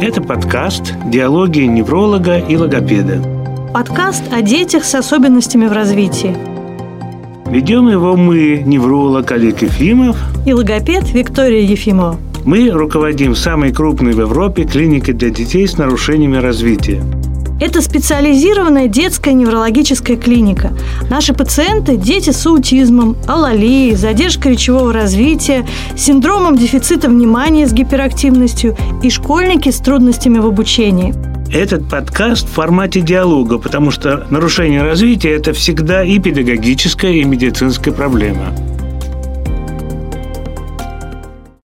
Это подкаст «Диалоги невролога и логопеда». Подкаст о детях с особенностями в развитии. Ведем его мы, невролог Олег Ефимов и логопед Виктория Ефимова. Мы руководим самой крупной в Европе клиникой для детей с нарушениями развития. Это специализированная детская неврологическая клиника. Наши пациенты – дети с аутизмом, алалией, задержкой речевого развития, синдромом дефицита внимания с гиперактивностью и школьники с трудностями в обучении. Этот подкаст в формате диалога, потому что нарушение развития – это всегда и педагогическая, и медицинская проблема.